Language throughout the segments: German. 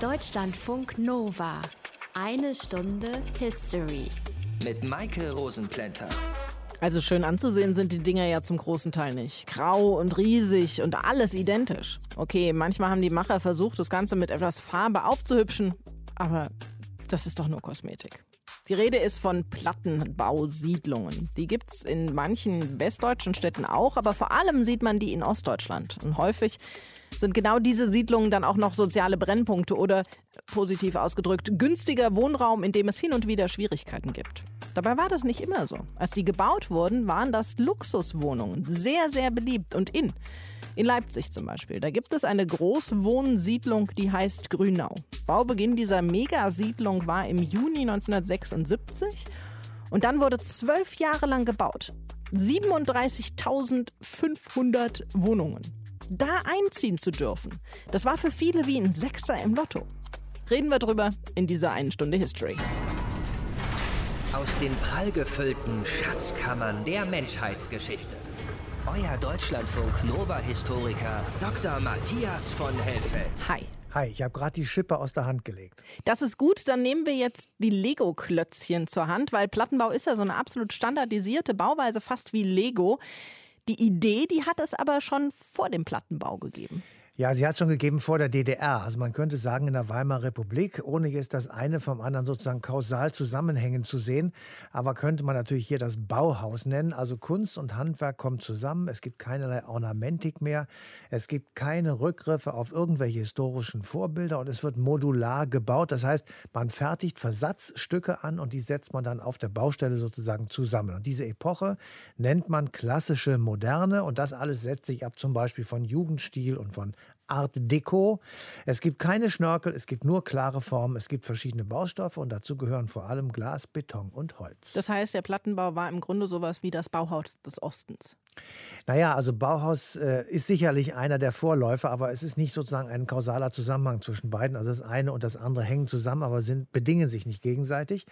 Deutschlandfunk Nova. Eine Stunde History. Mit Maike Rosenplanter. Also schön anzusehen sind die Dinger ja zum großen Teil nicht. Grau und riesig und alles identisch. Okay, manchmal haben die Macher versucht, das Ganze mit etwas Farbe aufzuhübschen, aber das ist doch nur Kosmetik. Die Rede ist von Plattenbausiedlungen. Die gibt es in manchen westdeutschen Städten auch, aber vor allem sieht man die in Ostdeutschland. Und häufig sind genau diese Siedlungen dann auch noch soziale Brennpunkte oder, positiv ausgedrückt, günstiger Wohnraum, in dem es hin und wieder Schwierigkeiten gibt. Dabei war das nicht immer so. Als die gebaut wurden, waren das Luxuswohnungen, sehr, sehr beliebt und in. In Leipzig zum Beispiel. Da gibt es eine Großwohnsiedlung, die heißt Grünau. Baubeginn dieser Megasiedlung war im Juni 1976 und dann wurde zwölf Jahre lang gebaut. 37.500 Wohnungen. Da einziehen zu dürfen, das war für viele wie ein Sechser im Lotto. Reden wir drüber in dieser einen Stunde History. Aus den prallgefüllten Schatzkammern der Menschheitsgeschichte. Euer Deutschlandfunk Nova-Historiker Dr. Matthias von Helfeld. Hi. Hi, ich habe gerade die Schippe aus der Hand gelegt. Das ist gut, dann nehmen wir jetzt die Lego-Klötzchen zur Hand, weil Plattenbau ist ja so eine absolut standardisierte Bauweise, fast wie Lego. Die Idee, die hat es aber schon vor dem Plattenbau gegeben. Ja, sie hat es schon gegeben vor der DDR. Also man könnte sagen, in der Weimarer Republik, ohne jetzt das eine vom anderen sozusagen kausal zusammenhängen zu sehen. Aber könnte man natürlich hier das Bauhaus nennen. Also Kunst und Handwerk kommen zusammen. Es gibt keinerlei Ornamentik mehr. Es gibt keine Rückgriffe auf irgendwelche historischen Vorbilder und es wird modular gebaut. Das heißt, man fertigt Versatzstücke an und die setzt man dann auf der Baustelle sozusagen zusammen. Und diese Epoche nennt man klassische Moderne und das alles setzt sich ab zum Beispiel von Jugendstil und von Art Deco. Es gibt keine Schnörkel, es gibt nur klare Formen, es gibt verschiedene Baustoffe und dazu gehören vor allem Glas, Beton und Holz. Das heißt, der Plattenbau war im Grunde sowas wie das Bauhaus des Ostens. Naja, also Bauhaus äh, ist sicherlich einer der Vorläufer, aber es ist nicht sozusagen ein kausaler Zusammenhang zwischen beiden. Also das eine und das andere hängen zusammen, aber sind, bedingen sich nicht gegenseitig.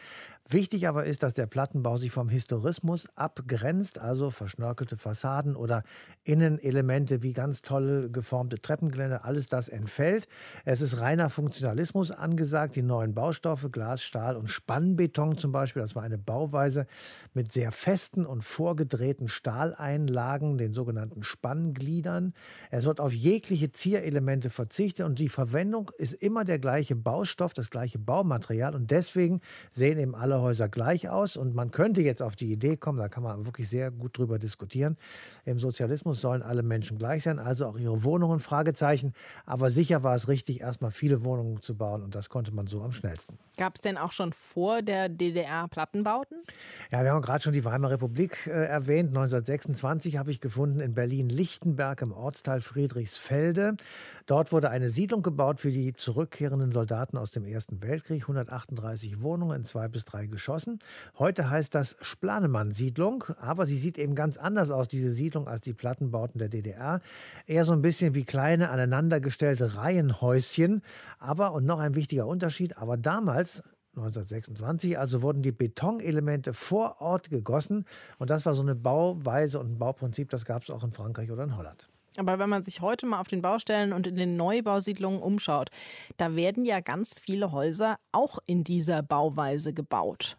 Wichtig aber ist, dass der Plattenbau sich vom Historismus abgrenzt, also verschnörkelte Fassaden oder Innenelemente wie ganz toll geformte Treppengeländer, alles das entfällt. Es ist reiner Funktionalismus angesagt, die neuen Baustoffe, Glas, Stahl und Spannbeton zum Beispiel, das war eine Bauweise mit sehr festen und vorgedrehten Stahleinlagen Anlagen, den sogenannten Spanngliedern. Es wird auf jegliche Zierelemente verzichtet und die Verwendung ist immer der gleiche Baustoff, das gleiche Baumaterial und deswegen sehen eben alle Häuser gleich aus und man könnte jetzt auf die Idee kommen, da kann man wirklich sehr gut drüber diskutieren. Im Sozialismus sollen alle Menschen gleich sein, also auch ihre Wohnungen, Fragezeichen. Aber sicher war es richtig, erstmal viele Wohnungen zu bauen und das konnte man so am schnellsten. Gab es denn auch schon vor der DDR Plattenbauten? Ja, wir haben gerade schon die Weimarer Republik äh, erwähnt, 1926 1920 habe ich gefunden in Berlin-Lichtenberg im Ortsteil Friedrichsfelde. Dort wurde eine Siedlung gebaut für die zurückkehrenden Soldaten aus dem Ersten Weltkrieg. 138 Wohnungen in zwei bis drei Geschossen. Heute heißt das Splanemann-Siedlung, aber sie sieht eben ganz anders aus, diese Siedlung, als die Plattenbauten der DDR. Eher so ein bisschen wie kleine aneinandergestellte Reihenhäuschen. Aber, und noch ein wichtiger Unterschied, aber damals 1926. Also wurden die Betonelemente vor Ort gegossen. Und das war so eine Bauweise und ein Bauprinzip, das gab es auch in Frankreich oder in Holland. Aber wenn man sich heute mal auf den Baustellen und in den Neubausiedlungen umschaut, da werden ja ganz viele Häuser auch in dieser Bauweise gebaut.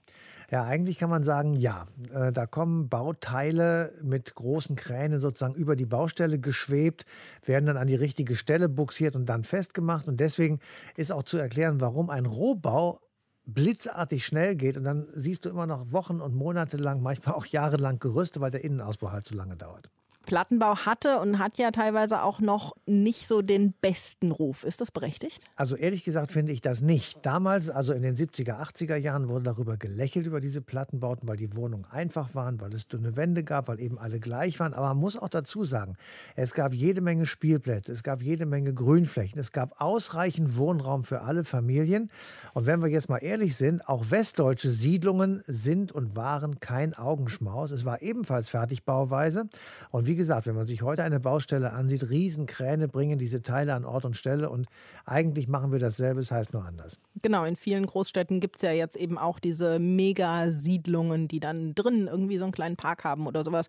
Ja, eigentlich kann man sagen, ja. Äh, da kommen Bauteile mit großen Kränen sozusagen über die Baustelle geschwebt, werden dann an die richtige Stelle buxiert und dann festgemacht. Und deswegen ist auch zu erklären, warum ein Rohbau blitzartig schnell geht und dann siehst du immer noch Wochen und Monate lang, manchmal auch jahrelang Gerüste, weil der Innenausbau halt so lange dauert. Plattenbau hatte und hat ja teilweise auch noch nicht so den besten Ruf. Ist das berechtigt? Also ehrlich gesagt finde ich das nicht. Damals, also in den 70er, 80er Jahren, wurde darüber gelächelt, über diese Plattenbauten, weil die Wohnungen einfach waren, weil es dünne Wände gab, weil eben alle gleich waren. Aber man muss auch dazu sagen, es gab jede Menge Spielplätze, es gab jede Menge Grünflächen, es gab ausreichend Wohnraum für alle Familien. Und wenn wir jetzt mal ehrlich sind, auch westdeutsche Siedlungen sind und waren kein Augenschmaus. Es war ebenfalls Fertigbauweise. Und wie wie gesagt, wenn man sich heute eine Baustelle ansieht, Riesenkräne bringen diese Teile an Ort und Stelle und eigentlich machen wir dasselbe, es das heißt nur anders. Genau, in vielen Großstädten gibt es ja jetzt eben auch diese Megasiedlungen, die dann drin irgendwie so einen kleinen Park haben oder sowas.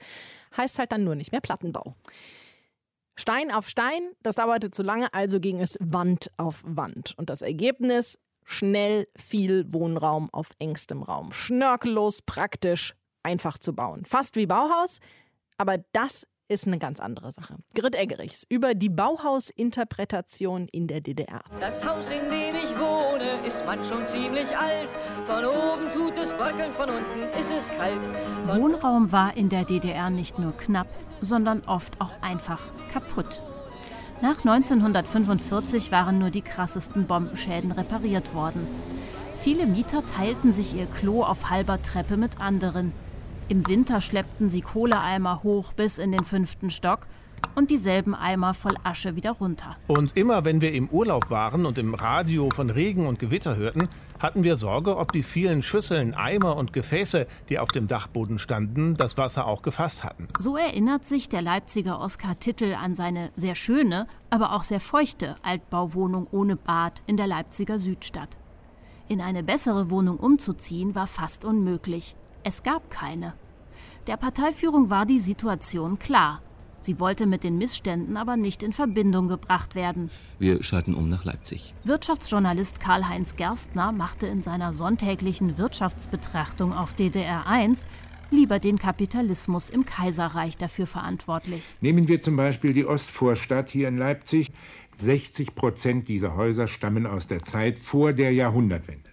Heißt halt dann nur nicht mehr Plattenbau. Stein auf Stein, das dauerte zu lange, also ging es Wand auf Wand. Und das Ergebnis? Schnell viel Wohnraum auf engstem Raum. Schnörkellos, praktisch, einfach zu bauen. Fast wie Bauhaus, aber das ist eine ganz andere Sache. Grit Eggerichs über die Bauhausinterpretation in der DDR. Das Haus, in dem ich wohne, ist man schon ziemlich alt. Von oben tut es bröckeln, von unten ist es kalt. Von Wohnraum war in der DDR nicht nur knapp, sondern oft auch einfach kaputt. Nach 1945 waren nur die krassesten Bombenschäden repariert worden. Viele Mieter teilten sich ihr Klo auf halber Treppe mit anderen. Im Winter schleppten sie Kohleeimer hoch bis in den fünften Stock und dieselben Eimer voll Asche wieder runter. Und immer wenn wir im Urlaub waren und im Radio von Regen und Gewitter hörten, hatten wir Sorge, ob die vielen Schüsseln, Eimer und Gefäße, die auf dem Dachboden standen, das Wasser auch gefasst hatten. So erinnert sich der Leipziger Oskar Tittel an seine sehr schöne, aber auch sehr feuchte Altbauwohnung ohne Bad in der Leipziger Südstadt. In eine bessere Wohnung umzuziehen war fast unmöglich. Es gab keine. Der Parteiführung war die Situation klar. Sie wollte mit den Missständen aber nicht in Verbindung gebracht werden. Wir schalten um nach Leipzig. Wirtschaftsjournalist Karl-Heinz Gerstner machte in seiner sonntäglichen Wirtschaftsbetrachtung auf DDR 1 lieber den Kapitalismus im Kaiserreich dafür verantwortlich. Nehmen wir zum Beispiel die Ostvorstadt hier in Leipzig. 60 Prozent dieser Häuser stammen aus der Zeit vor der Jahrhundertwende.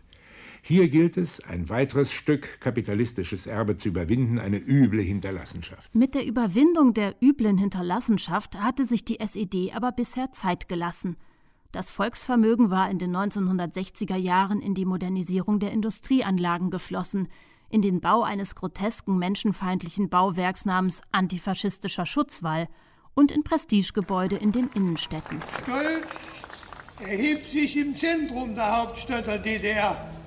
Hier gilt es, ein weiteres Stück kapitalistisches Erbe zu überwinden, eine üble Hinterlassenschaft. Mit der Überwindung der üblen Hinterlassenschaft hatte sich die SED aber bisher Zeit gelassen. Das Volksvermögen war in den 1960er Jahren in die Modernisierung der Industrieanlagen geflossen, in den Bau eines grotesken menschenfeindlichen Bauwerks namens antifaschistischer Schutzwall und in Prestigegebäude in den Innenstädten. Stolz erhebt sich im Zentrum der Hauptstadt der DDR.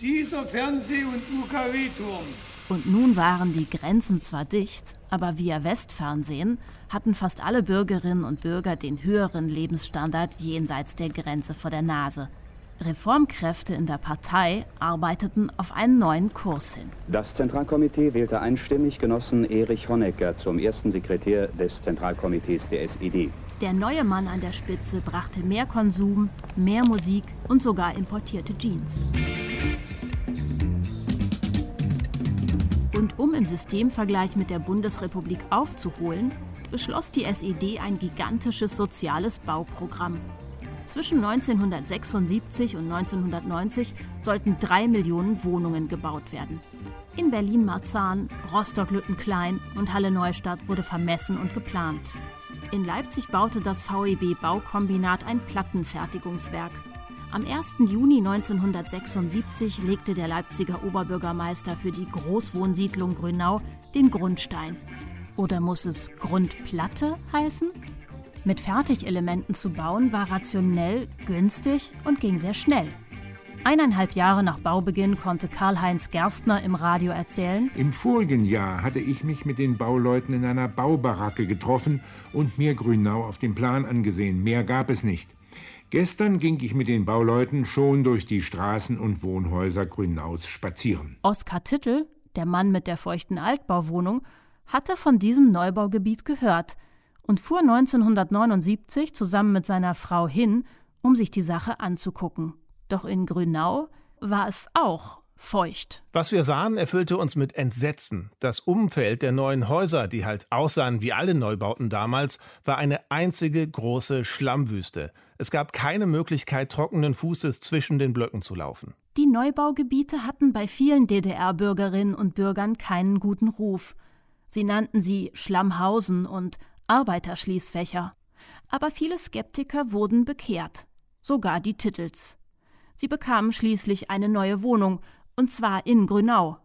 Dieser Fernseh- und UKW-Turm. Und nun waren die Grenzen zwar dicht, aber via Westfernsehen hatten fast alle Bürgerinnen und Bürger den höheren Lebensstandard jenseits der Grenze vor der Nase. Reformkräfte in der Partei arbeiteten auf einen neuen Kurs hin. Das Zentralkomitee wählte einstimmig Genossen Erich Honecker zum ersten Sekretär des Zentralkomitees der SED. Der neue Mann an der Spitze brachte mehr Konsum, mehr Musik und sogar importierte Jeans. Und um im Systemvergleich mit der Bundesrepublik aufzuholen, beschloss die SED ein gigantisches soziales Bauprogramm. Zwischen 1976 und 1990 sollten drei Millionen Wohnungen gebaut werden. In Berlin-Marzahn, Rostock-Lüttenklein und Halle-Neustadt wurde vermessen und geplant. In Leipzig baute das VEB Baukombinat ein Plattenfertigungswerk. Am 1. Juni 1976 legte der Leipziger Oberbürgermeister für die Großwohnsiedlung Grünau den Grundstein. Oder muss es Grundplatte heißen? Mit Fertigelementen zu bauen war rationell, günstig und ging sehr schnell. Eineinhalb Jahre nach Baubeginn konnte Karl-Heinz Gerstner im Radio erzählen: Im vorigen Jahr hatte ich mich mit den Bauleuten in einer Baubaracke getroffen und mir Grünau auf dem Plan angesehen. Mehr gab es nicht. Gestern ging ich mit den Bauleuten schon durch die Straßen und Wohnhäuser Grünaus spazieren. Oskar Tittel, der Mann mit der feuchten Altbauwohnung, hatte von diesem Neubaugebiet gehört und fuhr 1979 zusammen mit seiner Frau hin, um sich die Sache anzugucken. Doch in Grünau war es auch feucht. Was wir sahen, erfüllte uns mit Entsetzen. Das Umfeld der neuen Häuser, die halt aussahen wie alle Neubauten damals, war eine einzige große Schlammwüste. Es gab keine Möglichkeit, trockenen Fußes zwischen den Blöcken zu laufen. Die Neubaugebiete hatten bei vielen DDR-Bürgerinnen und Bürgern keinen guten Ruf. Sie nannten sie Schlammhausen und Arbeiterschließfächer. Aber viele Skeptiker wurden bekehrt, sogar die Titels. Sie bekamen schließlich eine neue Wohnung, und zwar in Grünau.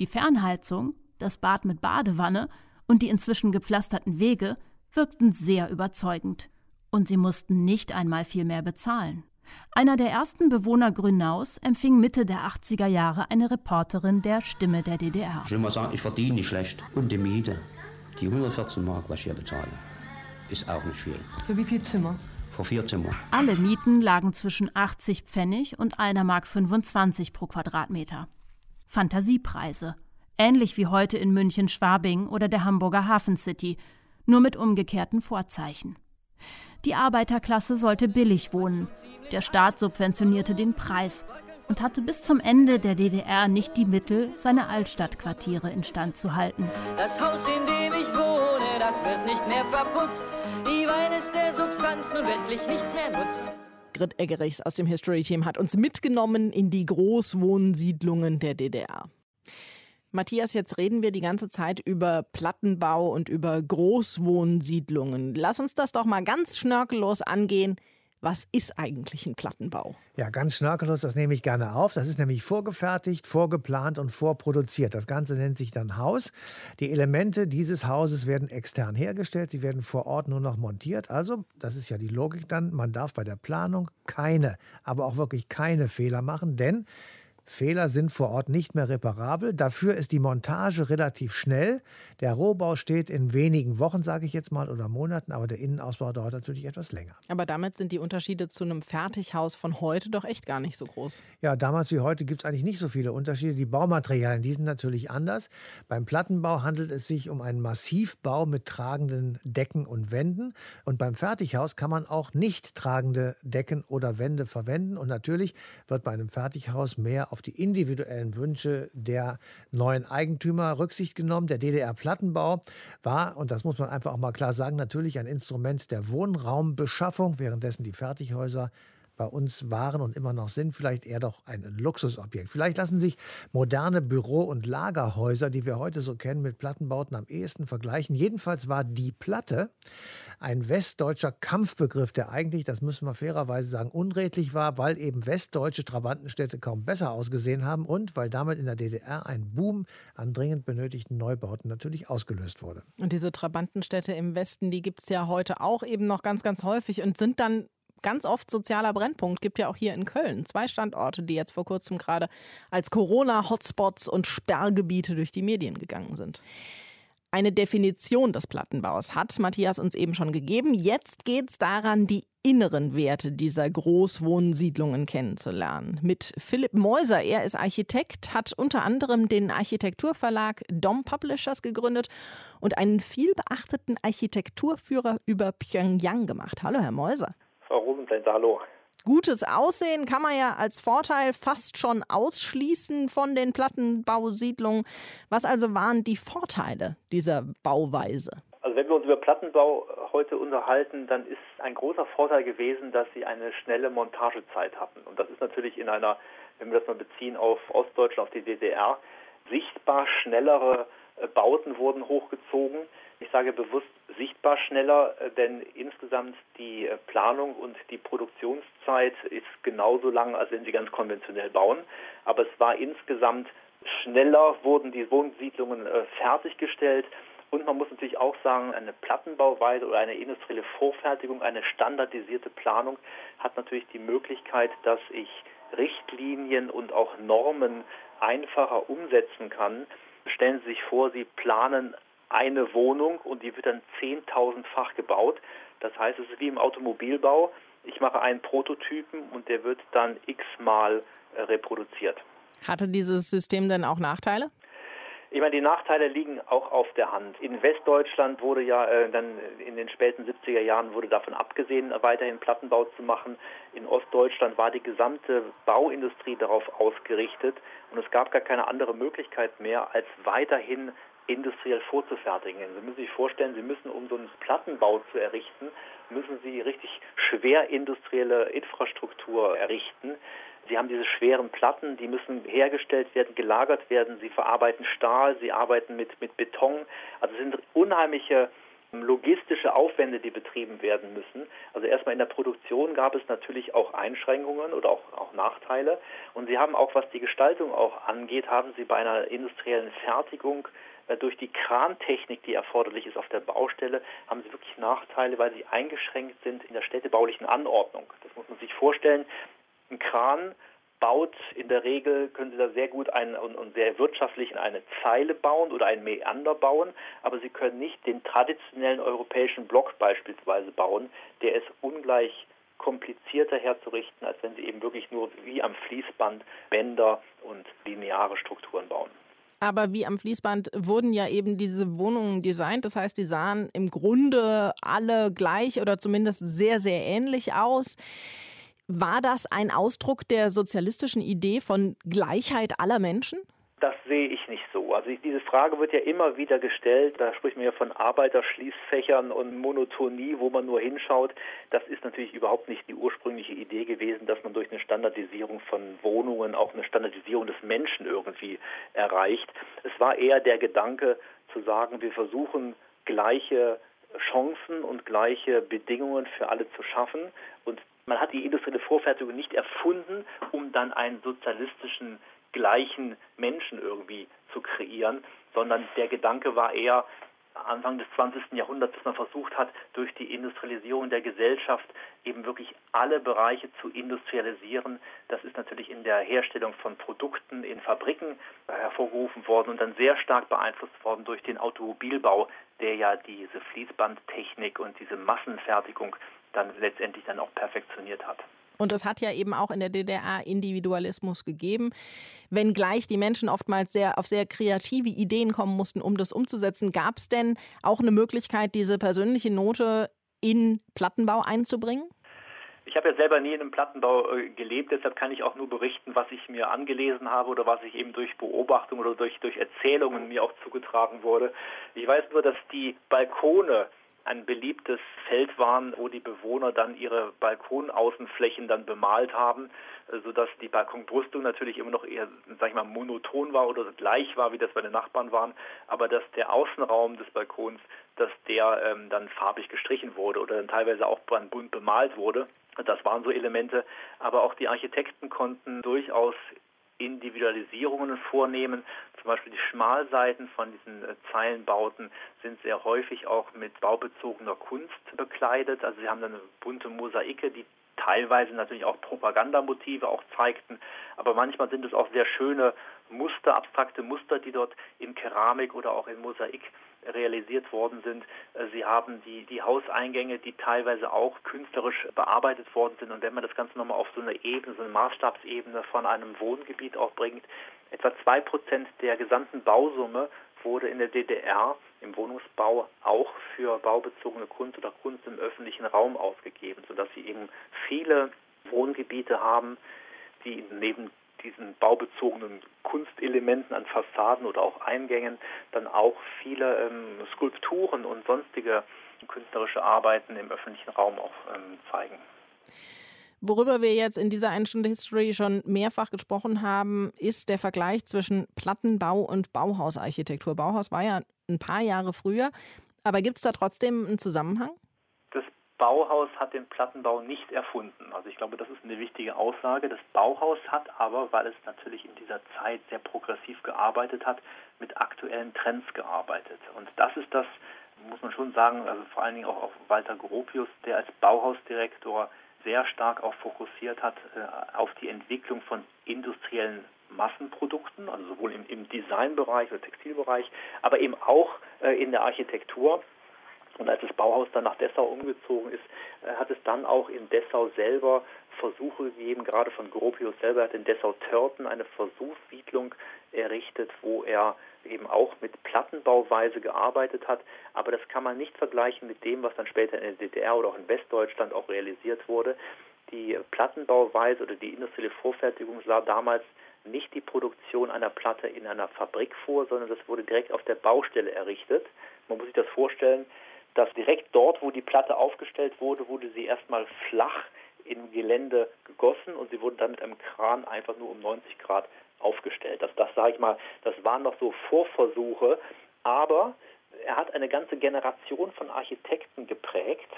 Die Fernheizung, das Bad mit Badewanne und die inzwischen gepflasterten Wege wirkten sehr überzeugend. Und sie mussten nicht einmal viel mehr bezahlen. Einer der ersten Bewohner Grünaus empfing Mitte der 80er Jahre eine Reporterin der Stimme der DDR. Ich will mal sagen, ich verdiene nicht schlecht. Und die Miete, die 114 Mark, was ich hier bezahle, ist auch nicht viel. Für wie viel Zimmer? Für vier Zimmer. Alle Mieten lagen zwischen 80 Pfennig und einer Mark 25 pro Quadratmeter. Fantasiepreise. Ähnlich wie heute in München Schwabing oder der Hamburger Hafen City, nur mit umgekehrten Vorzeichen. Die Arbeiterklasse sollte billig wohnen. Der Staat subventionierte den Preis und hatte bis zum Ende der DDR nicht die Mittel, seine Altstadtquartiere instand zu halten. Das Haus, in dem ich wohne, das wird nicht mehr verputzt, weil es der Substanz nun wirklich nichts mehr nutzt. Grit Eggerichs aus dem History Team hat uns mitgenommen in die Großwohnsiedlungen der DDR. Matthias, jetzt reden wir die ganze Zeit über Plattenbau und über Großwohnsiedlungen. Lass uns das doch mal ganz schnörkellos angehen. Was ist eigentlich ein Plattenbau? Ja, ganz schnörkellos, das nehme ich gerne auf. Das ist nämlich vorgefertigt, vorgeplant und vorproduziert. Das Ganze nennt sich dann Haus. Die Elemente dieses Hauses werden extern hergestellt, sie werden vor Ort nur noch montiert. Also, das ist ja die Logik dann, man darf bei der Planung keine, aber auch wirklich keine Fehler machen, denn Fehler sind vor Ort nicht mehr reparabel. Dafür ist die Montage relativ schnell. Der Rohbau steht in wenigen Wochen, sage ich jetzt mal, oder Monaten, aber der Innenausbau dauert natürlich etwas länger. Aber damit sind die Unterschiede zu einem Fertighaus von heute doch echt gar nicht so groß. Ja, damals wie heute gibt es eigentlich nicht so viele Unterschiede. Die Baumaterialien, die sind natürlich anders. Beim Plattenbau handelt es sich um einen Massivbau mit tragenden Decken und Wänden. Und beim Fertighaus kann man auch nicht tragende Decken oder Wände verwenden. Und natürlich wird bei einem Fertighaus mehr auf auf die individuellen Wünsche der neuen Eigentümer Rücksicht genommen. Der DDR-Plattenbau war, und das muss man einfach auch mal klar sagen, natürlich ein Instrument der Wohnraumbeschaffung, währenddessen die Fertighäuser bei uns waren und immer noch sind, vielleicht eher doch ein Luxusobjekt. Vielleicht lassen sich moderne Büro- und Lagerhäuser, die wir heute so kennen, mit Plattenbauten am ehesten vergleichen. Jedenfalls war die Platte ein westdeutscher Kampfbegriff, der eigentlich, das müssen wir fairerweise sagen, unredlich war, weil eben westdeutsche Trabantenstädte kaum besser ausgesehen haben und weil damit in der DDR ein Boom an dringend benötigten Neubauten natürlich ausgelöst wurde. Und diese Trabantenstädte im Westen, die gibt es ja heute auch eben noch ganz, ganz häufig und sind dann ganz oft sozialer Brennpunkt. Gibt ja auch hier in Köln zwei Standorte, die jetzt vor kurzem gerade als Corona-Hotspots und Sperrgebiete durch die Medien gegangen sind. Eine Definition des Plattenbaus hat Matthias uns eben schon gegeben. Jetzt geht es daran, die inneren Werte dieser Großwohnsiedlungen kennenzulernen. Mit Philipp Meuser, er ist Architekt, hat unter anderem den Architekturverlag Dom Publishers gegründet und einen vielbeachteten Architekturführer über Pyongyang gemacht. Hallo, Herr Meuser. Frau Rosenblend, hallo. Gutes Aussehen kann man ja als Vorteil fast schon ausschließen von den Plattenbausiedlungen. Was also waren die Vorteile dieser Bauweise? Also wenn wir uns über Plattenbau heute unterhalten, dann ist ein großer Vorteil gewesen, dass sie eine schnelle Montagezeit hatten. Und das ist natürlich in einer, wenn wir das mal beziehen auf Ostdeutschland, auf die DDR, sichtbar schnellere äh, Bauten wurden hochgezogen. Ich sage bewusst sichtbar schneller, äh, denn insgesamt die äh, Planung und die Produktionszeit ist genauso lang, als wenn Sie ganz konventionell bauen. Aber es war insgesamt schneller, wurden die Wohnsiedlungen fertiggestellt. Und man muss natürlich auch sagen, eine Plattenbauweise oder eine industrielle Vorfertigung, eine standardisierte Planung hat natürlich die Möglichkeit, dass ich Richtlinien und auch Normen einfacher umsetzen kann. Stellen Sie sich vor, Sie planen eine Wohnung und die wird dann 10.000-fach gebaut. Das heißt, es ist wie im Automobilbau. Ich mache einen Prototypen und der wird dann x-mal äh, reproduziert. Hatte dieses System denn auch Nachteile? Ich meine, die Nachteile liegen auch auf der Hand. In Westdeutschland wurde ja äh, dann in den späten 70er Jahren wurde davon abgesehen, weiterhin Plattenbau zu machen. In Ostdeutschland war die gesamte Bauindustrie darauf ausgerichtet und es gab gar keine andere Möglichkeit mehr, als weiterhin industriell vorzufertigen. Sie müssen sich vorstellen, Sie müssen, um so einen Plattenbau zu errichten, müssen Sie richtig schwer industrielle Infrastruktur errichten. Sie haben diese schweren Platten, die müssen hergestellt werden, gelagert werden. Sie verarbeiten Stahl, sie arbeiten mit, mit Beton. Also es sind unheimliche logistische Aufwände, die betrieben werden müssen. Also erstmal in der Produktion gab es natürlich auch Einschränkungen oder auch, auch Nachteile. Und Sie haben auch, was die Gestaltung auch angeht, haben Sie bei einer industriellen Fertigung durch die Krantechnik, die erforderlich ist auf der Baustelle, haben sie wirklich Nachteile, weil sie eingeschränkt sind in der städtebaulichen Anordnung. Das muss man sich vorstellen. Ein Kran baut in der Regel, können Sie da sehr gut ein, und, und, sehr wirtschaftlich eine Zeile bauen oder ein Meander bauen, aber Sie können nicht den traditionellen europäischen Block beispielsweise bauen. Der ist ungleich komplizierter herzurichten, als wenn Sie eben wirklich nur wie am Fließband Bänder und lineare Strukturen bauen. Aber wie am Fließband wurden ja eben diese Wohnungen designt. Das heißt, die sahen im Grunde alle gleich oder zumindest sehr, sehr ähnlich aus. War das ein Ausdruck der sozialistischen Idee von Gleichheit aller Menschen? Das sehe ich nicht so. Also diese Frage wird ja immer wieder gestellt. Da spricht man ja von Arbeiterschließfächern und Monotonie, wo man nur hinschaut. Das ist natürlich überhaupt nicht die ursprüngliche Idee gewesen, dass man durch eine Standardisierung von Wohnungen auch eine Standardisierung des Menschen irgendwie erreicht. Es war eher der Gedanke zu sagen, wir versuchen gleiche Chancen und gleiche Bedingungen für alle zu schaffen. Und man hat die industrielle Vorfertigung nicht erfunden, um dann einen sozialistischen gleichen Menschen irgendwie zu kreieren, sondern der Gedanke war eher Anfang des 20. Jahrhunderts, dass man versucht hat, durch die Industrialisierung der Gesellschaft eben wirklich alle Bereiche zu industrialisieren. Das ist natürlich in der Herstellung von Produkten in Fabriken hervorgerufen worden und dann sehr stark beeinflusst worden durch den Automobilbau, der ja diese Fließbandtechnik und diese Massenfertigung dann letztendlich dann auch perfektioniert hat. Und es hat ja eben auch in der DDR Individualismus gegeben, wenngleich die Menschen oftmals sehr auf sehr kreative Ideen kommen mussten, um das umzusetzen. Gab es denn auch eine Möglichkeit, diese persönliche Note in Plattenbau einzubringen? Ich habe ja selber nie in einem Plattenbau äh, gelebt, deshalb kann ich auch nur berichten, was ich mir angelesen habe oder was ich eben durch Beobachtung oder durch, durch Erzählungen mir auch zugetragen wurde. Ich weiß nur, dass die Balkone ein beliebtes Feld waren, wo die Bewohner dann ihre Balkonaußenflächen dann bemalt haben, äh, sodass die Balkonbrüstung natürlich immer noch eher, sag ich mal, monoton war oder gleich war, wie das bei den Nachbarn waren, aber dass der Außenraum des Balkons, dass der ähm, dann farbig gestrichen wurde oder dann teilweise auch bunt bemalt wurde. Das waren so Elemente, aber auch die Architekten konnten durchaus Individualisierungen vornehmen. Zum Beispiel die Schmalseiten von diesen äh, Zeilenbauten sind sehr häufig auch mit baubezogener Kunst bekleidet. Also sie haben dann eine bunte Mosaike, die teilweise natürlich auch Propagandamotive auch zeigten, aber manchmal sind es auch sehr schöne Muster, abstrakte Muster, die dort in Keramik oder auch in Mosaik realisiert worden sind. Äh, sie haben die, die Hauseingänge, die teilweise auch künstlerisch bearbeitet worden sind. Und wenn man das Ganze nochmal auf so eine Ebene, so eine Maßstabsebene von einem Wohngebiet auch bringt, etwa zwei Prozent der gesamten Bausumme wurde in der DDR im Wohnungsbau auch für baubezogene Kunst oder Kunst im öffentlichen Raum ausgegeben, sodass sie eben viele Wohngebiete haben, die neben diesen baubezogenen Kunstelementen an Fassaden oder auch Eingängen dann auch viele ähm, Skulpturen und sonstige künstlerische Arbeiten im öffentlichen Raum auch ähm, zeigen. Worüber wir jetzt in dieser einen Stunde History schon mehrfach gesprochen haben, ist der Vergleich zwischen Plattenbau und Bauhausarchitektur. Bauhaus war ja ein paar Jahre früher, aber gibt es da trotzdem einen Zusammenhang? Bauhaus hat den Plattenbau nicht erfunden. Also ich glaube, das ist eine wichtige Aussage. Das Bauhaus hat aber, weil es natürlich in dieser Zeit sehr progressiv gearbeitet hat, mit aktuellen Trends gearbeitet. Und das ist das, muss man schon sagen, also vor allen Dingen auch auf Walter Gropius, der als Bauhausdirektor sehr stark auch fokussiert hat äh, auf die Entwicklung von industriellen Massenprodukten, also sowohl im, im Designbereich oder Textilbereich, aber eben auch äh, in der Architektur. Und als das Bauhaus dann nach Dessau umgezogen ist, äh, hat es dann auch in Dessau selber Versuche gegeben, gerade von Gropius selber hat in Dessau-Törten eine Versuchssiedlung errichtet, wo er eben auch mit Plattenbauweise gearbeitet hat. Aber das kann man nicht vergleichen mit dem, was dann später in der DDR oder auch in Westdeutschland auch realisiert wurde. Die Plattenbauweise oder die industrielle Vorfertigung sah damals nicht die Produktion einer Platte in einer Fabrik vor, sondern das wurde direkt auf der Baustelle errichtet. Man muss sich das vorstellen, dass direkt dort, wo die Platte aufgestellt wurde, wurde sie erstmal flach im Gelände gegossen und sie wurde dann mit einem Kran einfach nur um 90 Grad aufgestellt. Das, das sage ich mal, das waren noch so Vorversuche, aber er hat eine ganze Generation von Architekten geprägt,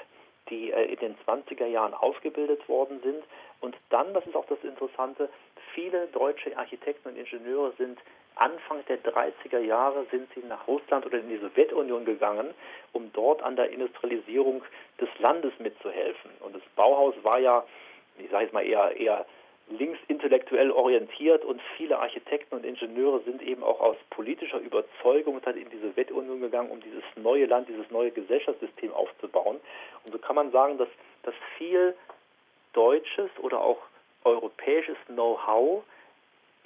die äh, in den 20er Jahren ausgebildet worden sind. Und dann, das ist auch das Interessante, viele deutsche Architekten und Ingenieure sind Anfang der 30er Jahre sind sie nach Russland oder in die Sowjetunion gegangen, um dort an der Industrialisierung des Landes mitzuhelfen. Und das Bauhaus war ja, ich sage jetzt mal eher, eher linksintellektuell orientiert und viele Architekten und Ingenieure sind eben auch aus politischer Überzeugung in die Sowjetunion gegangen, um dieses neue Land, dieses neue Gesellschaftssystem aufzubauen. Und so kann man sagen, dass, dass viel deutsches oder auch europäisches Know-how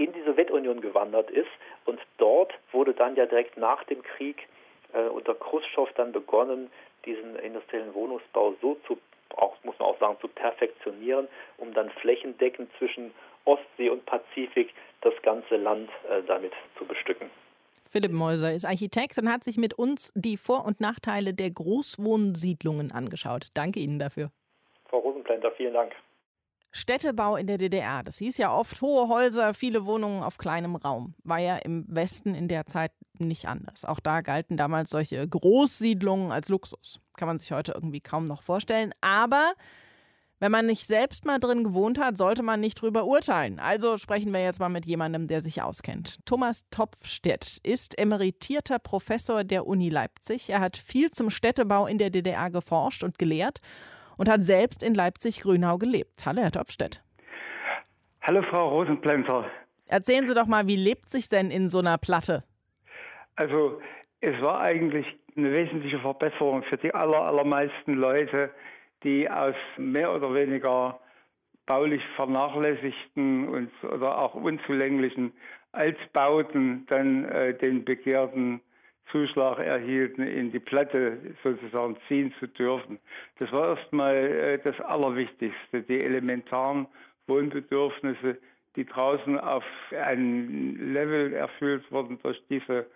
in die Sowjetunion gewandert ist. Und dort wurde dann ja direkt nach dem Krieg äh, unter Khrushchev dann begonnen, diesen industriellen Wohnungsbau so zu, auch, muss man auch sagen, zu perfektionieren, um dann flächendeckend zwischen Ostsee und Pazifik das ganze Land äh, damit zu bestücken. Philipp Mäuser ist Architekt und hat sich mit uns die Vor- und Nachteile der Großwohnsiedlungen angeschaut. Danke Ihnen dafür. Frau Rosenplänter, vielen Dank. Städtebau in der DDR, das hieß ja oft hohe Häuser, viele Wohnungen auf kleinem Raum. War ja im Westen in der Zeit nicht anders. Auch da galten damals solche Großsiedlungen als Luxus. Kann man sich heute irgendwie kaum noch vorstellen. Aber wenn man nicht selbst mal drin gewohnt hat, sollte man nicht drüber urteilen. Also sprechen wir jetzt mal mit jemandem, der sich auskennt. Thomas Topfstedt ist emeritierter Professor der Uni Leipzig. Er hat viel zum Städtebau in der DDR geforscht und gelehrt und hat selbst in Leipzig-Grünau gelebt. Hallo, Herr Topstedt. Hallo, Frau Rosenplänter. Erzählen Sie doch mal, wie lebt sich denn in so einer Platte? Also, es war eigentlich eine wesentliche Verbesserung für die aller, allermeisten Leute, die aus mehr oder weniger baulich vernachlässigten und oder auch unzulänglichen Altbauten dann äh, den begehrten Zuschlag erhielten, in die Platte sozusagen ziehen zu dürfen. Das war erstmal äh, das Allerwichtigste, die elementaren Wohnbedürfnisse, die draußen auf ein Level erfüllt wurden durch diese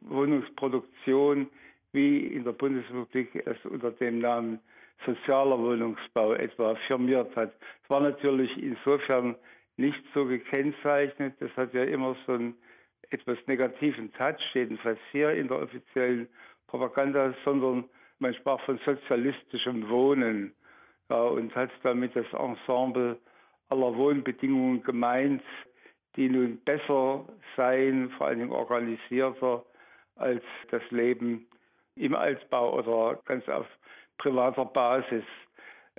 Wohnungsproduktion, wie in der Bundesrepublik es unter dem Namen sozialer Wohnungsbau etwa firmiert hat. Es war natürlich insofern nicht so gekennzeichnet. Das hat ja immer so einen etwas negativen Touch, jedenfalls hier in der offiziellen Propaganda, sondern man sprach von sozialistischem Wohnen ja, und hat damit das Ensemble aller Wohnbedingungen gemeint, die nun besser seien, vor Dingen organisierter als das Leben im Altbau oder ganz auf privater Basis.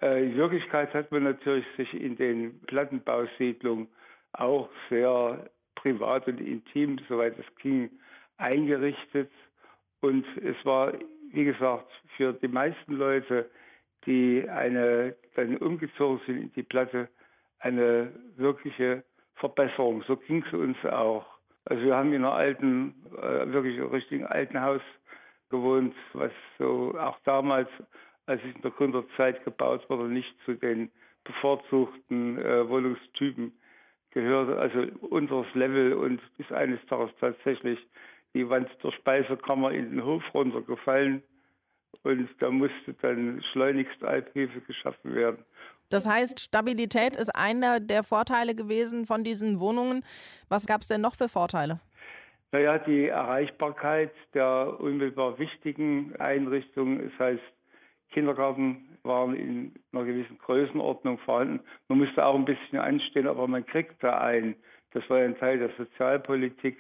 Äh, in Wirklichkeit hat man natürlich sich in den Plattenbausiedlungen auch sehr privat und intim, soweit es ging, eingerichtet. Und es war, wie gesagt, für die meisten Leute, die eine, dann umgezogen sind in die Platte, eine wirkliche Verbesserung. So ging es uns auch. Also wir haben in einer alten, äh, wirklich richtigen alten Haus gewohnt, was so auch damals, als es in der Gründerzeit gebaut wurde, nicht zu den bevorzugten äh, Wohnungstypen gehörte, also unseres Level und ist eines Tages tatsächlich die Wand der Speisekammer in den Hof runtergefallen und da musste dann schleunigst Alphilfe geschaffen werden. Das heißt, Stabilität ist einer der Vorteile gewesen von diesen Wohnungen. Was gab es denn noch für Vorteile? Naja, die Erreichbarkeit der unmittelbar wichtigen Einrichtungen, das heißt Kindergarten waren in einer gewissen Größenordnung vorhanden. Man musste auch ein bisschen anstehen, aber man kriegte ein. Das war ein Teil der Sozialpolitik.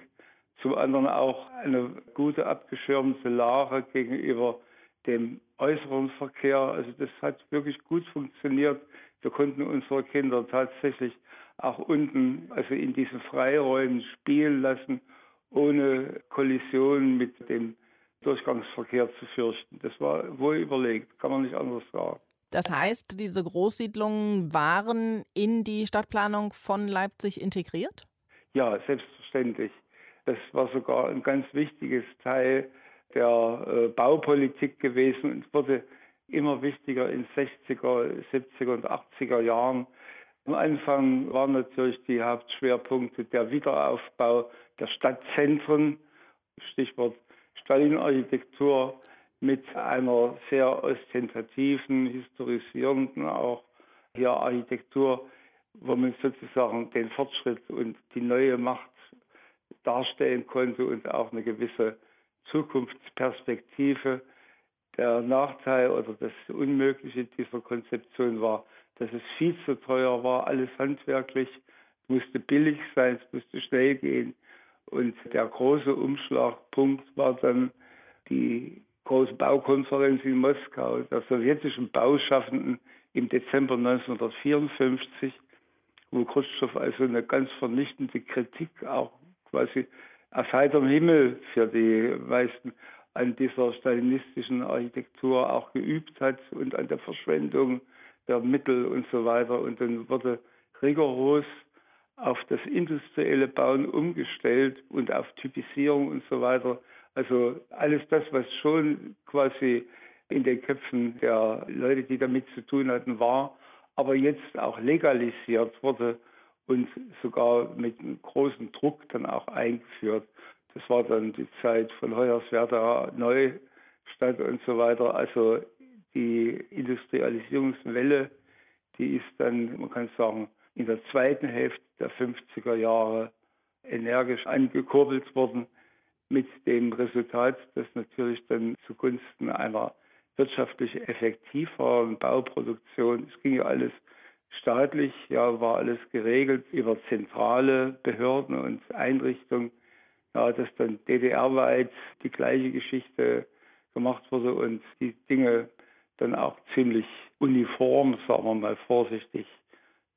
Zum anderen auch eine gute abgeschirmte Lage gegenüber dem äußeren Verkehr. Also das hat wirklich gut funktioniert. Wir konnten unsere Kinder tatsächlich auch unten, also in diesen Freiräumen spielen lassen, ohne Kollision mit dem Durchgangsverkehr zu fürchten. Das war wohl überlegt, kann man nicht anders sagen. Das heißt, diese Großsiedlungen waren in die Stadtplanung von Leipzig integriert? Ja, selbstverständlich. Das war sogar ein ganz wichtiges Teil der äh, Baupolitik gewesen und wurde immer wichtiger in 60er, 70er und 80er Jahren. Am Anfang waren natürlich die Hauptschwerpunkte der Wiederaufbau der Stadtzentren, Stichwort Stalin-Architektur, mit einer sehr ostentativen, historisierenden auch hier Architektur, wo man sozusagen den Fortschritt und die neue Macht darstellen konnte und auch eine gewisse Zukunftsperspektive. Der Nachteil oder das Unmögliche dieser Konzeption war, dass es viel zu teuer war, alles handwerklich, musste billig sein, es musste schnell gehen. Und der große Umschlagpunkt war dann die große Baukonferenz in Moskau der sowjetischen Bauschaffenden im Dezember 1954, wo Khrushchev also eine ganz vernichtende Kritik auch quasi aus heiterem Himmel für die meisten an dieser stalinistischen Architektur auch geübt hat und an der Verschwendung der Mittel und so weiter. Und dann wurde rigoros auf das industrielle Bauen umgestellt und auf Typisierung und so weiter. Also alles das, was schon quasi in den Köpfen der Leute, die damit zu tun hatten, war, aber jetzt auch legalisiert wurde und sogar mit großem Druck dann auch eingeführt. Das war dann die Zeit von Hoyerswerda, Neustadt und so weiter. Also die Industrialisierungswelle, die ist dann, man kann sagen, in der zweiten Hälfte der 50er Jahre energisch angekurbelt worden mit dem Resultat, dass natürlich dann zugunsten einer wirtschaftlich effektiveren Bauproduktion, es ging ja alles staatlich, ja, war alles geregelt über zentrale Behörden und Einrichtungen, ja, dass dann DDR-weit die gleiche Geschichte gemacht wurde und die Dinge dann auch ziemlich uniform, sagen wir mal vorsichtig,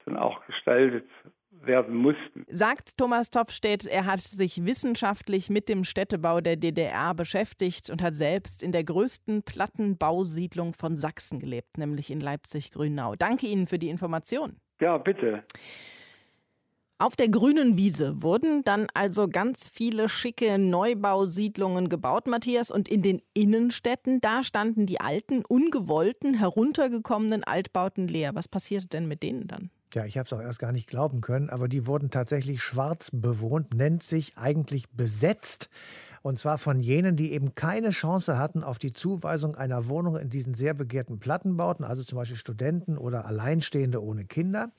dann auch gestaltet werden mussten. Sagt Thomas Topfstedt, er hat sich wissenschaftlich mit dem Städtebau der DDR beschäftigt und hat selbst in der größten Plattenbausiedlung von Sachsen gelebt, nämlich in Leipzig-Grünau. Danke Ihnen für die Information. Ja, bitte. Auf der grünen Wiese wurden dann also ganz viele schicke Neubausiedlungen gebaut, Matthias, und in den Innenstädten, da standen die alten, ungewollten, heruntergekommenen Altbauten leer. Was passierte denn mit denen dann? Ja, ich habe es auch erst gar nicht glauben können, aber die wurden tatsächlich schwarz bewohnt, nennt sich eigentlich besetzt. Und zwar von jenen, die eben keine Chance hatten auf die Zuweisung einer Wohnung in diesen sehr begehrten Plattenbauten, also zum Beispiel Studenten oder Alleinstehende ohne Kinder.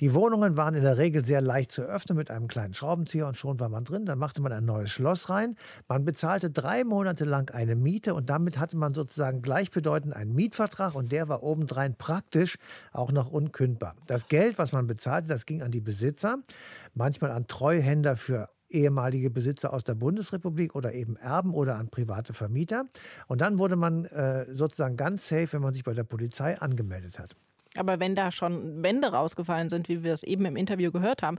Die Wohnungen waren in der Regel sehr leicht zu öffnen mit einem kleinen Schraubenzieher und schon war man drin. Dann machte man ein neues Schloss rein. Man bezahlte drei Monate lang eine Miete und damit hatte man sozusagen gleichbedeutend einen Mietvertrag und der war obendrein praktisch auch noch unkündbar. Das Geld, was man bezahlte, das ging an die Besitzer, manchmal an Treuhänder für ehemalige Besitzer aus der Bundesrepublik oder eben Erben oder an private Vermieter. Und dann wurde man äh, sozusagen ganz safe, wenn man sich bei der Polizei angemeldet hat. Aber wenn da schon Wände rausgefallen sind, wie wir es eben im Interview gehört haben,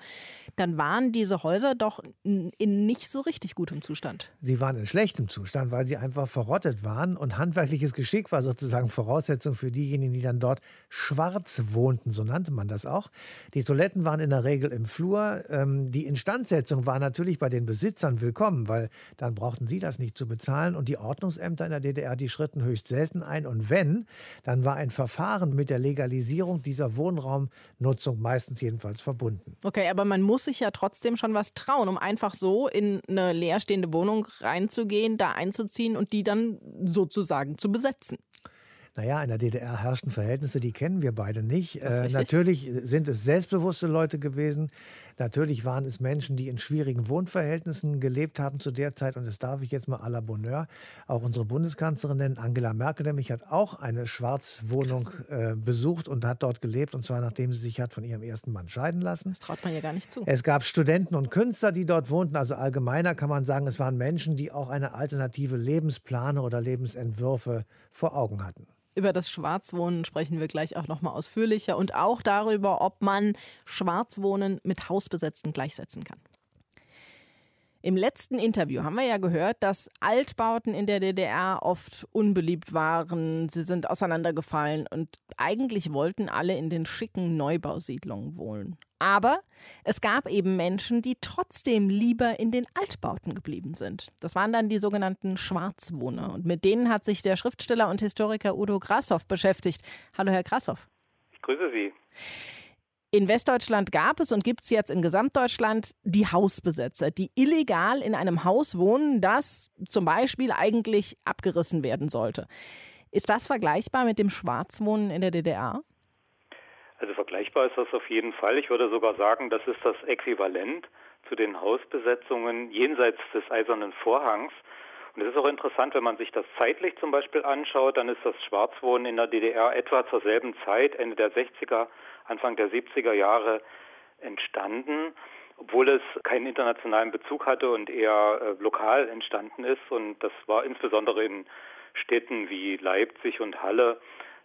dann waren diese Häuser doch in nicht so richtig gutem Zustand. Sie waren in schlechtem Zustand, weil sie einfach verrottet waren. Und handwerkliches Geschick war sozusagen Voraussetzung für diejenigen, die dann dort schwarz wohnten, so nannte man das auch. Die Toiletten waren in der Regel im Flur. Ähm, die Instandsetzung war natürlich bei den Besitzern willkommen, weil dann brauchten sie das nicht zu bezahlen. Und die Ordnungsämter in der DDR, die schritten höchst selten ein. Und wenn, dann war ein Verfahren mit der Legalisierung Digitalisierung dieser Wohnraumnutzung meistens jedenfalls verbunden. Okay, aber man muss sich ja trotzdem schon was trauen, um einfach so in eine leerstehende Wohnung reinzugehen, da einzuziehen und die dann sozusagen zu besetzen naja, in der DDR herrschten Verhältnisse, die kennen wir beide nicht. Äh, natürlich sind es selbstbewusste Leute gewesen. Natürlich waren es Menschen, die in schwierigen Wohnverhältnissen gelebt haben zu der Zeit. Und das darf ich jetzt mal à la Bonheur auch unsere Bundeskanzlerin nennen. Angela Merkel nämlich hat auch eine Schwarzwohnung äh, besucht und hat dort gelebt. Und zwar nachdem sie sich hat von ihrem ersten Mann scheiden lassen. Das traut man ja gar nicht zu. Es gab Studenten und Künstler, die dort wohnten. Also allgemeiner kann man sagen, es waren Menschen, die auch eine alternative Lebensplane oder Lebensentwürfe vor Augen hatten. Über das Schwarzwohnen sprechen wir gleich auch noch mal ausführlicher und auch darüber, ob man Schwarzwohnen mit Hausbesetzen gleichsetzen kann. Im letzten Interview haben wir ja gehört, dass Altbauten in der DDR oft unbeliebt waren, sie sind auseinandergefallen und eigentlich wollten alle in den schicken Neubausiedlungen wohnen. Aber es gab eben Menschen, die trotzdem lieber in den Altbauten geblieben sind. Das waren dann die sogenannten Schwarzwohner. Und mit denen hat sich der Schriftsteller und Historiker Udo Grassoff beschäftigt. Hallo, Herr Grassoff. Ich grüße Sie. In Westdeutschland gab es und gibt es jetzt in Gesamtdeutschland die Hausbesetzer, die illegal in einem Haus wohnen, das zum Beispiel eigentlich abgerissen werden sollte. Ist das vergleichbar mit dem Schwarzwohnen in der DDR? Also vergleichbar ist das auf jeden Fall. Ich würde sogar sagen, das ist das Äquivalent zu den Hausbesetzungen jenseits des Eisernen Vorhangs. Und es ist auch interessant, wenn man sich das zeitlich zum Beispiel anschaut, dann ist das Schwarzwohnen in der DDR etwa zur selben Zeit, Ende der 60er, Anfang der 70er Jahre entstanden, obwohl es keinen internationalen Bezug hatte und eher äh, lokal entstanden ist. Und das war insbesondere in Städten wie Leipzig und Halle.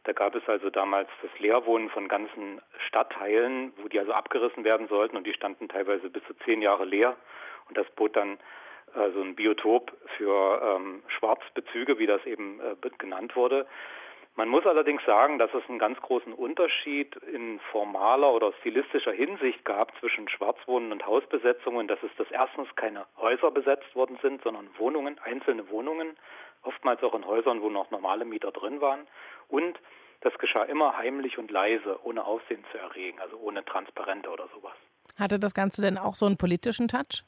Da gab es also damals das Leerwohnen von ganzen Stadtteilen, wo die also abgerissen werden sollten und die standen teilweise bis zu zehn Jahre leer. Und das bot dann äh, so ein Biotop für ähm, Schwarzbezüge, wie das eben äh, genannt wurde. Man muss allerdings sagen, dass es einen ganz großen Unterschied in formaler oder stilistischer Hinsicht gab zwischen Schwarzwohnen und Hausbesetzungen, dass es das erstens keine Häuser besetzt worden sind, sondern Wohnungen, einzelne Wohnungen, oftmals auch in Häusern, wo noch normale Mieter drin waren. Und das geschah immer heimlich und leise, ohne Aufsehen zu erregen, also ohne Transparente oder sowas. Hatte das Ganze denn auch so einen politischen Touch?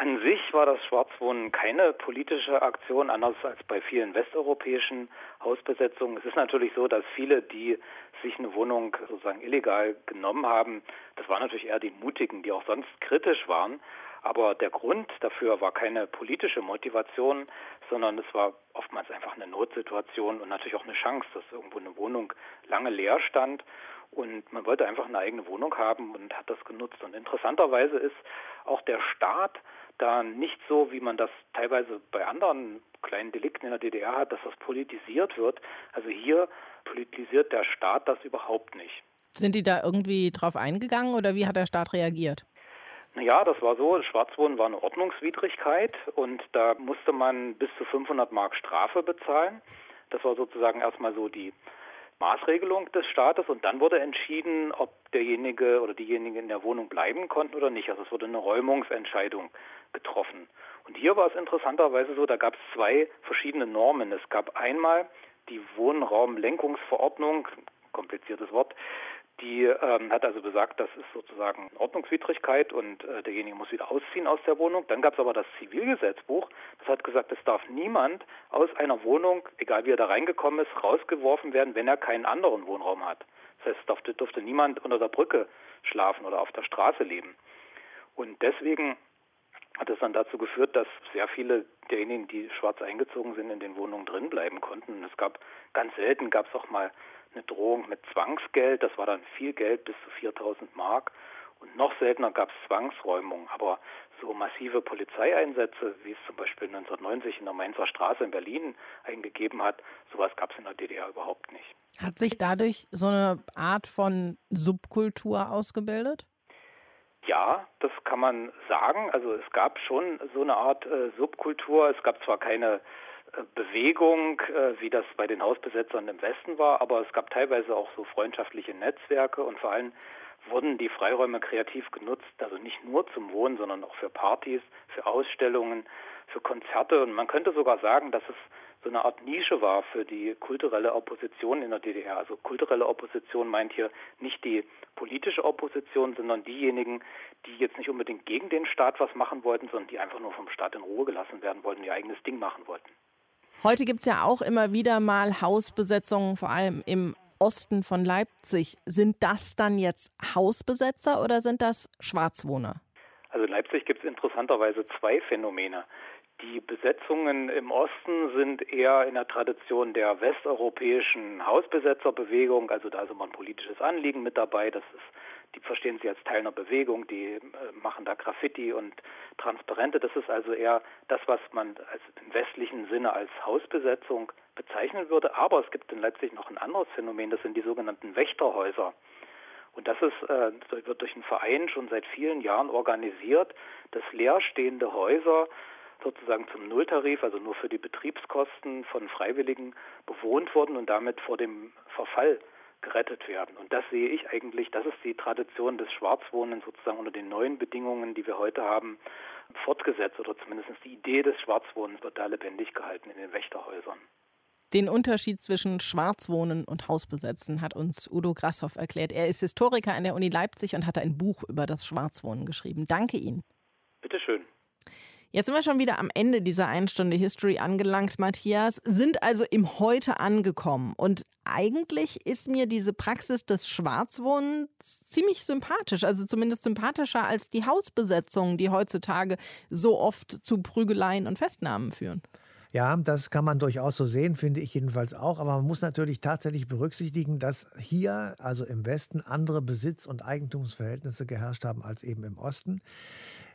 An sich war das Schwarzwohnen keine politische Aktion, anders als bei vielen westeuropäischen Hausbesetzungen. Es ist natürlich so, dass viele, die sich eine Wohnung sozusagen illegal genommen haben, das waren natürlich eher die Mutigen, die auch sonst kritisch waren. Aber der Grund dafür war keine politische Motivation, sondern es war oftmals einfach eine Notsituation und natürlich auch eine Chance, dass irgendwo eine Wohnung lange leer stand und man wollte einfach eine eigene Wohnung haben und hat das genutzt. Und interessanterweise ist auch der Staat da nicht so, wie man das teilweise bei anderen kleinen Delikten in der DDR hat, dass das politisiert wird. Also hier politisiert der Staat das überhaupt nicht. Sind die da irgendwie drauf eingegangen oder wie hat der Staat reagiert? Naja, das war so, Schwarzwohnen war eine Ordnungswidrigkeit und da musste man bis zu 500 Mark Strafe bezahlen. Das war sozusagen erstmal so die Maßregelung des Staates und dann wurde entschieden, ob derjenige oder diejenige in der Wohnung bleiben konnten oder nicht. Also es wurde eine Räumungsentscheidung getroffen. Und hier war es interessanterweise so, da gab es zwei verschiedene Normen. Es gab einmal die Wohnraumlenkungsverordnung, kompliziertes Wort, die ähm, hat also besagt, das ist sozusagen Ordnungswidrigkeit und äh, derjenige muss wieder ausziehen aus der Wohnung. Dann gab es aber das Zivilgesetzbuch, das hat gesagt, es darf niemand aus einer Wohnung, egal wie er da reingekommen ist, rausgeworfen werden, wenn er keinen anderen Wohnraum hat. Das heißt, es durfte, durfte niemand unter der Brücke schlafen oder auf der Straße leben. Und deswegen hat es dann dazu geführt, dass sehr viele derjenigen, die schwarz eingezogen sind, in den Wohnungen drin bleiben konnten. Und es gab ganz selten gab es auch mal eine Drohung mit Zwangsgeld. Das war dann viel Geld, bis zu 4000 Mark. Und noch seltener gab es Zwangsräumung. Aber so massive Polizeieinsätze, wie es zum Beispiel 1990 in der Mainzer Straße in Berlin eingegeben hat, sowas gab es in der DDR überhaupt nicht. Hat sich dadurch so eine Art von Subkultur ausgebildet? Ja, das kann man sagen. Also es gab schon so eine Art äh, Subkultur. Es gab zwar keine Bewegung, äh, wie das bei den Hausbesetzern im Westen war, aber es gab teilweise auch so freundschaftliche Netzwerke und vor allem wurden die Freiräume kreativ genutzt, also nicht nur zum Wohnen, sondern auch für Partys, für Ausstellungen, für Konzerte und man könnte sogar sagen, dass es so eine Art Nische war für die kulturelle Opposition in der DDR. Also kulturelle Opposition meint hier nicht die politische Opposition, sondern diejenigen, die jetzt nicht unbedingt gegen den Staat was machen wollten, sondern die einfach nur vom Staat in Ruhe gelassen werden wollten, ihr eigenes Ding machen wollten. Heute gibt es ja auch immer wieder mal Hausbesetzungen, vor allem im Osten von Leipzig. Sind das dann jetzt Hausbesetzer oder sind das Schwarzwohner? Also in Leipzig gibt es interessanterweise zwei Phänomene. Die Besetzungen im Osten sind eher in der Tradition der westeuropäischen Hausbesetzerbewegung, also da ist immer ein politisches Anliegen mit dabei. Das ist die verstehen sich als Teil einer Bewegung, die äh, machen da Graffiti und Transparente. Das ist also eher das, was man als im westlichen Sinne als Hausbesetzung bezeichnen würde. Aber es gibt in Leipzig noch ein anderes Phänomen, das sind die sogenannten Wächterhäuser. Und das ist, äh, wird durch einen Verein schon seit vielen Jahren organisiert, dass leerstehende Häuser sozusagen zum Nulltarif, also nur für die Betriebskosten von Freiwilligen bewohnt wurden und damit vor dem Verfall gerettet werden. Und das sehe ich eigentlich, das ist die Tradition des Schwarzwohnens sozusagen unter den neuen Bedingungen, die wir heute haben, fortgesetzt oder zumindest die Idee des Schwarzwohnens wird da lebendig gehalten in den Wächterhäusern. Den Unterschied zwischen Schwarzwohnen und Hausbesetzen hat uns Udo Grashoff erklärt. Er ist Historiker an der Uni Leipzig und hat ein Buch über das Schwarzwohnen geschrieben. Danke Ihnen. Bitteschön. Jetzt sind wir schon wieder am Ende dieser Einstunde History angelangt, Matthias, sind also im Heute angekommen. Und eigentlich ist mir diese Praxis des Schwarzwohnens ziemlich sympathisch, also zumindest sympathischer als die Hausbesetzungen, die heutzutage so oft zu Prügeleien und Festnahmen führen. Ja, das kann man durchaus so sehen, finde ich jedenfalls auch. Aber man muss natürlich tatsächlich berücksichtigen, dass hier, also im Westen, andere Besitz- und Eigentumsverhältnisse geherrscht haben als eben im Osten.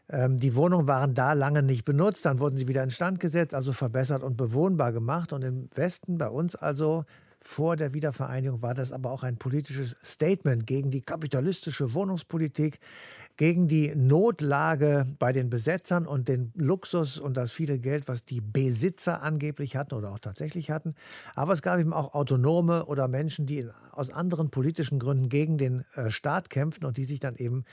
Ähm, die Wohnungen waren da lange nicht benutzt, dann wurden sie wieder instand gesetzt, also verbessert und bewohnbar gemacht. Und im Westen bei uns also vor der Wiedervereinigung war das aber auch ein politisches Statement gegen die kapitalistische Wohnungspolitik, gegen die Notlage bei den Besetzern und den Luxus und das viele Geld, was die Besitzer angeblich hatten oder auch tatsächlich hatten. Aber es gab eben auch Autonome oder Menschen, die aus anderen politischen Gründen gegen den äh, Staat kämpften und die sich dann eben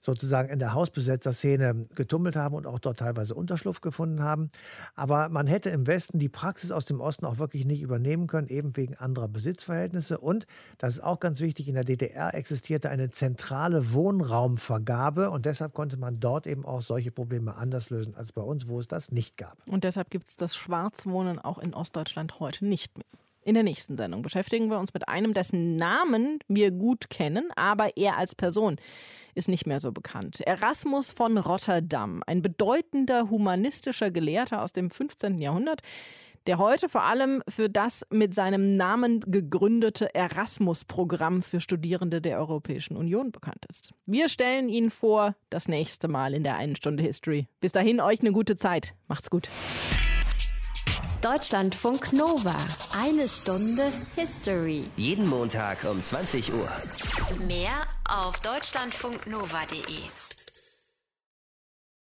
sozusagen in der Hausbesetzerszene getummelt haben und auch dort teilweise Unterschlupf gefunden haben. Aber man hätte im Westen die Praxis aus dem Osten auch wirklich nicht übernehmen können, eben wegen anderer Besitzverhältnisse. Und, das ist auch ganz wichtig, in der DDR existierte eine zentrale Wohnraumvergabe und deshalb konnte man dort eben auch solche Probleme anders lösen als bei uns, wo es das nicht gab. Und deshalb gibt es das Schwarzwohnen auch in Ostdeutschland heute nicht mehr. In der nächsten Sendung beschäftigen wir uns mit einem, dessen Namen wir gut kennen, aber er als Person ist nicht mehr so bekannt. Erasmus von Rotterdam, ein bedeutender humanistischer Gelehrter aus dem 15. Jahrhundert, der heute vor allem für das mit seinem Namen gegründete Erasmus-Programm für Studierende der Europäischen Union bekannt ist. Wir stellen ihn vor das nächste Mal in der einen Stunde History. Bis dahin euch eine gute Zeit. Macht's gut. Deutschlandfunk Nova. Eine Stunde History. Jeden Montag um 20 Uhr. Mehr auf deutschlandfunknova.de.